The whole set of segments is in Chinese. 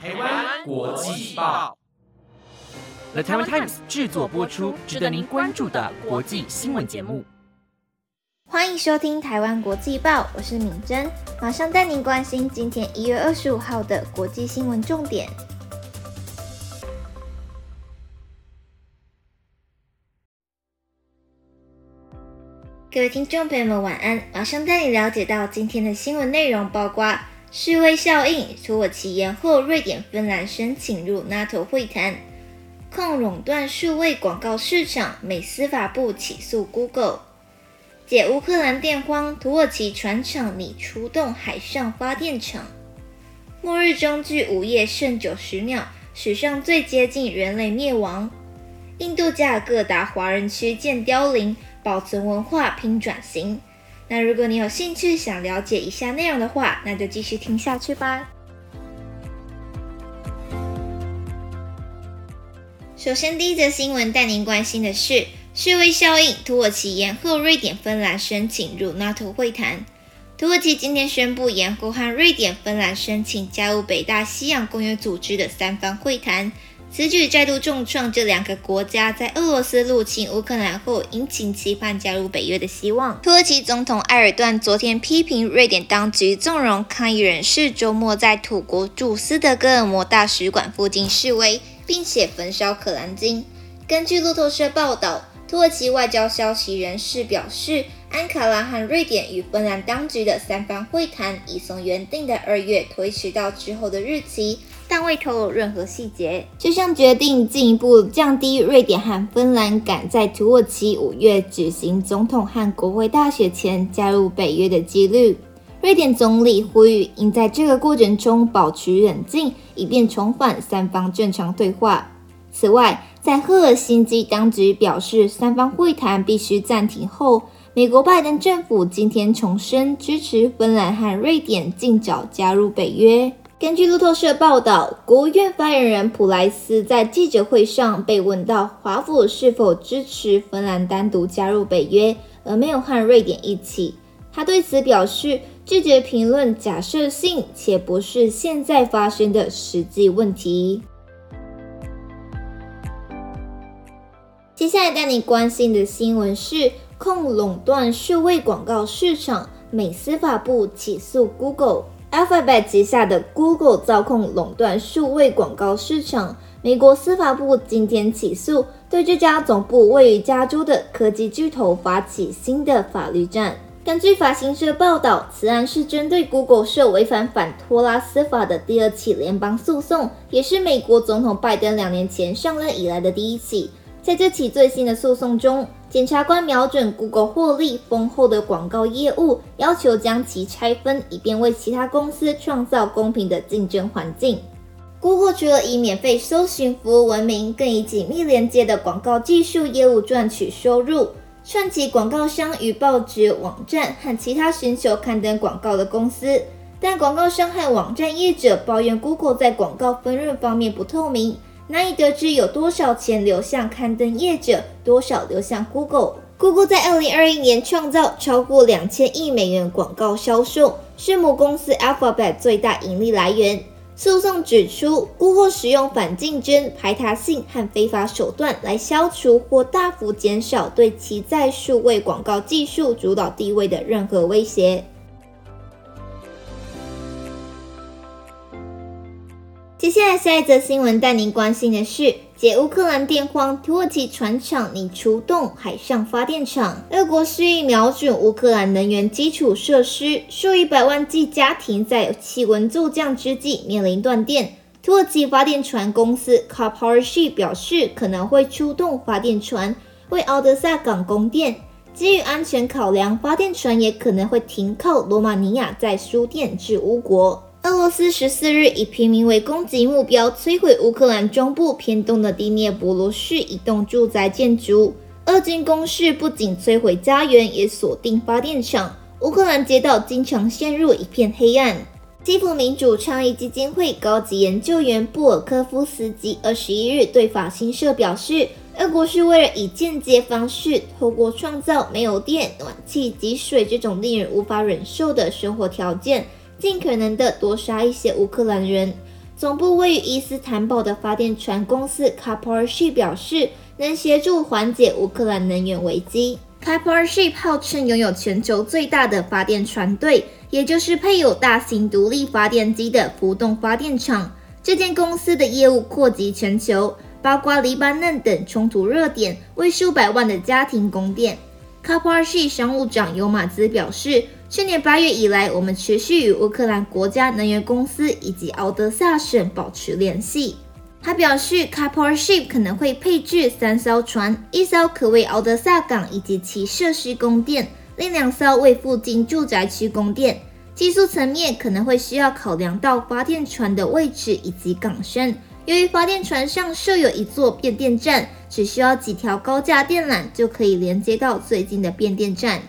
台湾国际报，The Taiwan Times 制作播出，值得您关注的国际新闻节目。欢迎收听台湾国际报，我是敏珍，马上带您关心今天一月二十五号的国际新闻重点。各位听众朋友们，晚安！马上带你了解到今天的新闻内容，包括示威效应，土耳其延后瑞典、芬兰申请入 NATO 会谈，控垄断数位广告市场，美司法部起诉 Google，解乌克兰电荒，土耳其船厂拟出动海上发电厂，末日中距午夜剩九十秒，史上最接近人类灭亡，印度加尔各答华人区建凋零。保存文化拼转型。那如果你有兴趣想了解以下内容的话，那就继续听下去吧。首先，第一则新闻带您关心的是示威效应，土耳其延后瑞典、芬兰申请入 NATO 会谈。土耳其今天宣布延后和瑞典、芬兰申请加入北大西洋公约组织的三方会谈。此举再度重创这两个国家在俄罗斯入侵乌克兰后殷勤期盼加入北约的希望。土耳其总统埃尔段昨天批评瑞典当局纵容抗议人士周末在土国驻斯德哥尔摩大使馆附近示威，并且焚烧可兰经。根据路透社报道，土耳其外交消息人士表示，安卡拉和瑞典与芬兰当局的三方会谈已从原定的二月推迟到之后的日期。但未透露任何细节。这项决定进一步降低瑞典和芬兰赶在土耳其五月举行总统和国会大选前加入北约的几率。瑞典总理呼吁应在这个过程中保持冷静，以便重返三方正常对话。此外，在赫尔辛基当局表示三方会谈必须暂停后，美国拜登政府今天重申支持芬兰和瑞典尽早加入北约。根据路透社报道，国务院发言人普莱斯在记者会上被问到华府是否支持芬兰单独加入北约，而没有和瑞典一起。他对此表示拒绝评论假设性且不是现在发生的实际问题。接下来带你关心的新闻是：控垄断数位广告市场，美司法部起诉 Google。Alphabet 旗下的 Google 操控垄断数位广告市场，美国司法部今天起诉，对这家总部位于加州的科技巨头发起新的法律战。根据法新社报道，此案是针对 Google 涉违反反托拉斯法的第二起联邦诉讼，也是美国总统拜登两年前上任以来的第一起。在这起最新的诉讼中，检察官瞄准 Google 获利丰厚的广告业务，要求将其拆分，以便为其他公司创造公平的竞争环境。Google 除了以免费搜寻服务闻名，更以紧密连接的广告技术业务赚取收入，串起广告商与报纸、网站和其他寻求刊登广告的公司。但广告商和网站业者抱怨 Google 在广告分润方面不透明。难以得知有多少钱流向刊登业者，多少流向 Google。Google 在二零二一年创造超过两千亿美元广告销售，是母公司 Alphabet 最大盈利来源。诉讼指出，Google 使用反竞争、排他性和非法手段来消除或大幅减少对其在数位广告技术主导地位的任何威胁。接下来下一则新闻带您关心的是：解乌克兰电荒，土耳其船厂拟出动海上发电厂。俄国蓄意瞄准乌克兰能源基础设施，数以百万计家庭在气温骤降之际面临断电。土耳其发电船公司 c a r p o w e r s h i 表示，可能会出动发电船为敖德萨港供电。基于安全考量，发电船也可能会停靠罗马尼亚，在输电至乌国。俄罗斯十四日以平民为攻击目标，摧毁乌克兰中部偏东的第聂伯罗市一栋住宅建筑。俄军攻势不仅摧毁家园，也锁定发电厂。乌克兰街道经常陷入一片黑暗。基辅民主倡议基金会高级研究员布尔科夫斯基二十一日对法新社表示，俄国是为了以间接方式，透过创造没有电、暖气及水这种令人无法忍受的生活条件。尽可能的多杀一些乌克兰人。总部位于伊斯坦堡的发电船公司 k a p o r s h i 表示，能协助缓解乌克兰能源危机。k a p o r s h i 号称拥有全球最大的发电船队，也就是配有大型独立发电机的浮动发电厂。这间公司的业务扩及全球，包括黎巴嫩等冲突热点，为数百万的家庭供电。k a p o r s h i 商务长尤马兹表示。去年八月以来，我们持续与乌克兰国家能源公司以及敖德萨省保持联系。他表示 c a p o r Ship 可能会配置三艘船，一艘可为敖德萨港以及其设施供电，另两艘为附近住宅区供电。技术层面可能会需要考量到发电船的位置以及港深。由于发电船上设有一座变电站，只需要几条高架电缆就可以连接到最近的变电站。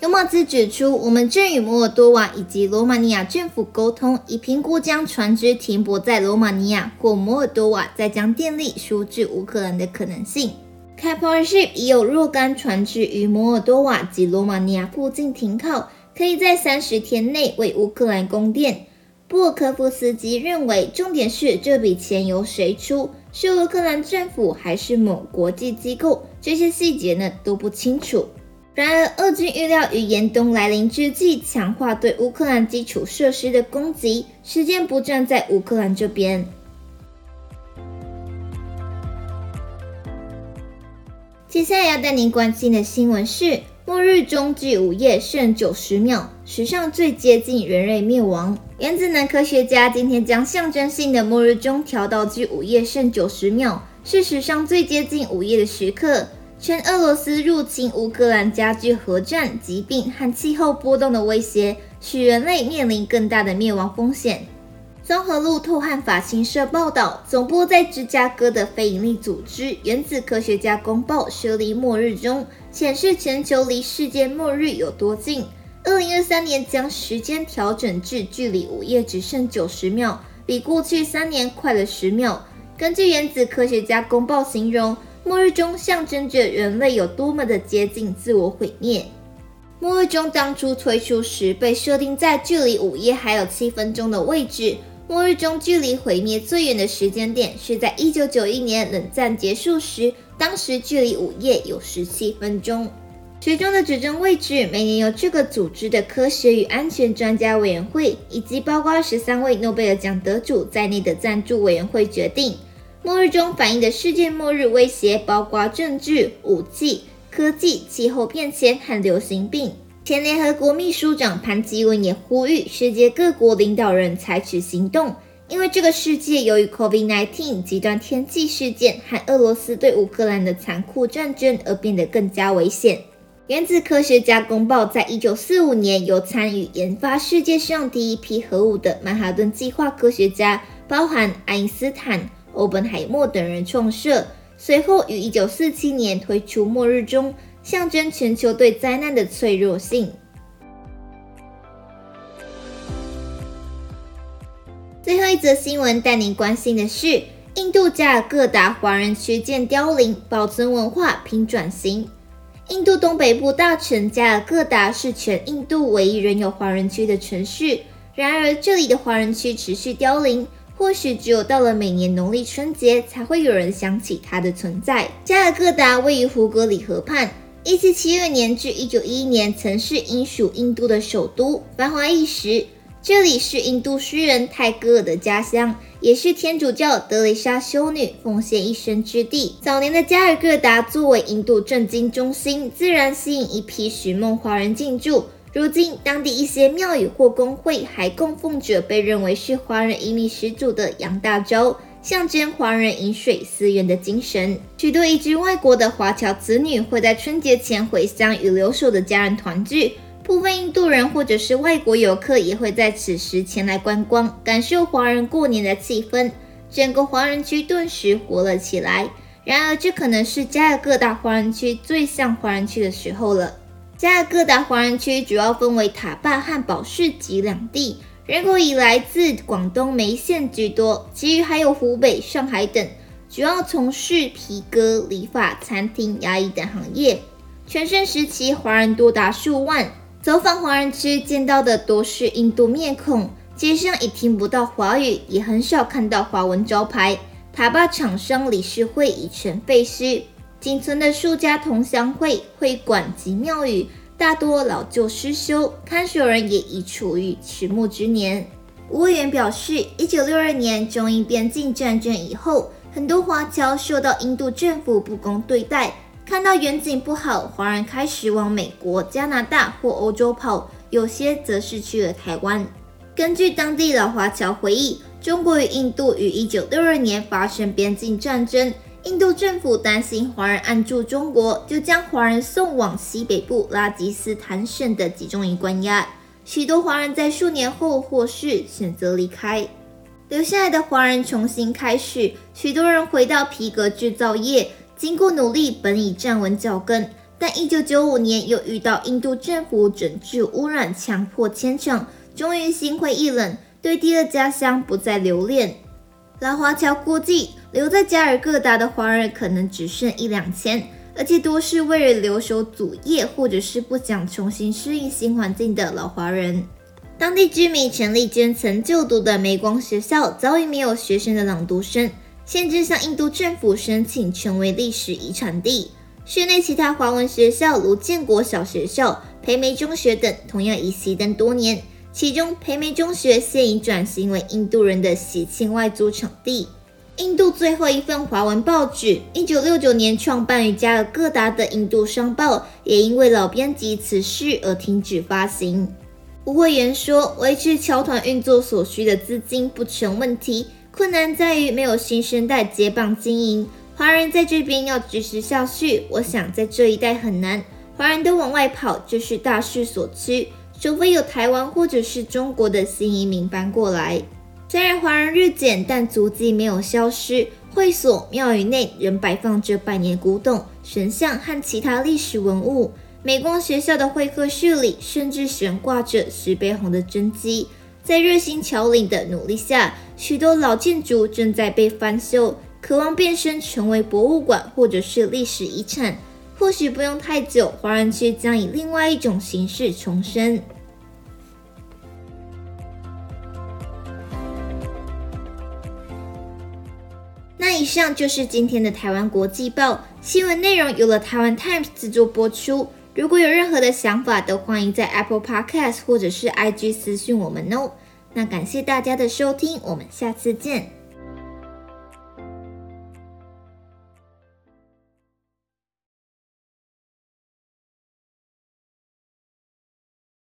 尤马兹指出，我们正与摩尔多瓦以及罗马尼亚政府沟通，以评估将船只停泊在罗马尼亚或摩尔多瓦，再将电力输至乌克兰的可能性。Caporship 已有若干船只于摩尔多瓦及罗马尼亚附近停靠，可以在三十天内为乌克兰供电。布尔科夫斯基认为，重点是这笔钱由谁出，是乌克兰政府还是某国际机构？这些细节呢都不清楚。然而，俄军预料于严冬来临之际，强化对乌克兰基础设施的攻击，时间不站在乌克兰这边。接下来要带您关心的新闻是：末日中距午夜剩九十秒，史上最接近人类灭亡。原子能科学家今天将象征性的末日钟调到距午夜剩九十秒，是史上最接近午夜的时刻。称俄罗斯入侵乌克兰加剧核战、疾病和气候波动的威胁，使人类面临更大的灭亡风险。综合路透和法新社报道，总部在芝加哥的非营利组织原子科学家公报设立末日钟，显示全球离世界末日有多近。二零二三年将时间调整至距离午夜只剩九十秒，比过去三年快了十秒。根据原子科学家公报形容。末日钟象征着人类有多么的接近自我毁灭。末日钟当初推出时被设定在距离午夜还有七分钟的位置。末日钟距离毁灭最远的时间点是在一九九一年冷战结束时，当时距离午夜有十七分钟。时钟的指针位置每年由这个组织的科学与安全专家委员会以及包括十三位诺贝尔奖得主在内的赞助委员会决定。末日中反映的世界末日威胁包括政治、武器、科技、气候变迁和流行病。前联合国秘书长潘基文也呼吁世界各国领导人采取行动，因为这个世界由于 COVID-19 极端天气事件和俄罗斯对乌克兰的残酷战争而变得更加危险。原子科学家公报在一九四五年由参与研发世界上第一批核武的曼哈顿计划科学家，包含爱因斯坦。欧本海默等人创设，随后于一九四七年推出末日钟，象征全球对灾难的脆弱性。最后一则新闻带您关心的是，印度加尔各答华人区建凋零，保存文化拼转型。印度东北部大城加尔各答是全印度唯一仍有华人区的城市，然而这里的华人区持续凋零。或许只有到了每年农历春节，才会有人想起它的存在。加尔各答位于胡格里河畔，1772年至1911年曾是英属印度的首都，繁华一时。这里是印度诗人泰戈尔的家乡，也是天主教德蕾莎修女奉献一生之地。早年的加尔各答作为印度政经中心，自然吸引一批寻梦华人进驻。如今，当地一些庙宇或公会还供奉着被认为是华人移民始祖的杨大洲，象征华人饮水思源的精神。许多移居外国的华侨子女会在春节前回乡与留守的家人团聚，部分印度人或者是外国游客也会在此时前来观光，感受华人过年的气氛。整个华人区顿时活了起来。然而，这可能是加尔各答华人区最像华人区的时候了。加尔各答华人区主要分为塔巴和保市集两地，人口以来自广东梅县居多，其余还有湖北、上海等，主要从事皮革、理发、餐厅、牙医等行业。全盛时期，华人多达数万。走访华人区见到的多是印度面孔，街上也听不到华语，也很少看到华文招牌。塔巴厂商理事会已成废墟，仅存的数家同乡会、会馆及庙宇，大多老旧失修，看守人也已处于迟暮之年。吴委员表示，一九六二年中印边境战争以后，很多华侨受到印度政府不公对待，看到远景不好，华人开始往美国、加拿大或欧洲跑，有些则是去了台湾。根据当地老华侨回忆，中国与印度于一九六二年发生边境战争，印度政府担心华人按住中国，就将华人送往西北部拉吉斯坦省的集中营关押。许多华人在数年后获释，选择离开。留下来的华人重新开始，许多人回到皮革制造业。经过努力，本已站稳脚跟，但一九九五年又遇到印度政府整治污染，强迫迁厂，终于心灰意冷，对第二家乡不再留恋。老华侨估计，留在加尔各答的华人可能只剩一两千。而且多是为了留守祖业，或者是不想重新适应新环境的老华人。当地居民陈丽娟曾就读的美光学校早已没有学生的朗读生，限制向印度政府申请成为历史遗产地。市内其他华文学校如建国小学校、培梅中学等，同样已熄灯多年。其中培梅中学现已转型为印度人的喜庆外租场地。印度最后一份华文报纸，一九六九年创办于加尔各答的《印度商报》，也因为老编辑辞世而停止发行。吴委员说，维持侨团运作所需的资金不成问题，困难在于没有新生代接棒经营。华人在这边要支持下去，我想在这一代很难。华人都往外跑，这是大势所趋，除非有台湾或者是中国的新移民搬过来。虽然华人日减，但足迹没有消失。会所、庙宇内仍摆放着百年古董、神像和其他历史文物。美光学校的会客室里，甚至悬挂着石碑红的真迹。在热心侨领的努力下，许多老建筑正在被翻修，渴望变身成为博物馆或者是历史遗产。或许不用太久，华人区将以另外一种形式重生。那以上就是今天的台湾国际报新闻内容，由了台湾 Times 制作播出。如果有任何的想法，都欢迎在 Apple Podcast 或者是 IG 私讯我们哦。那感谢大家的收听，我们下次见。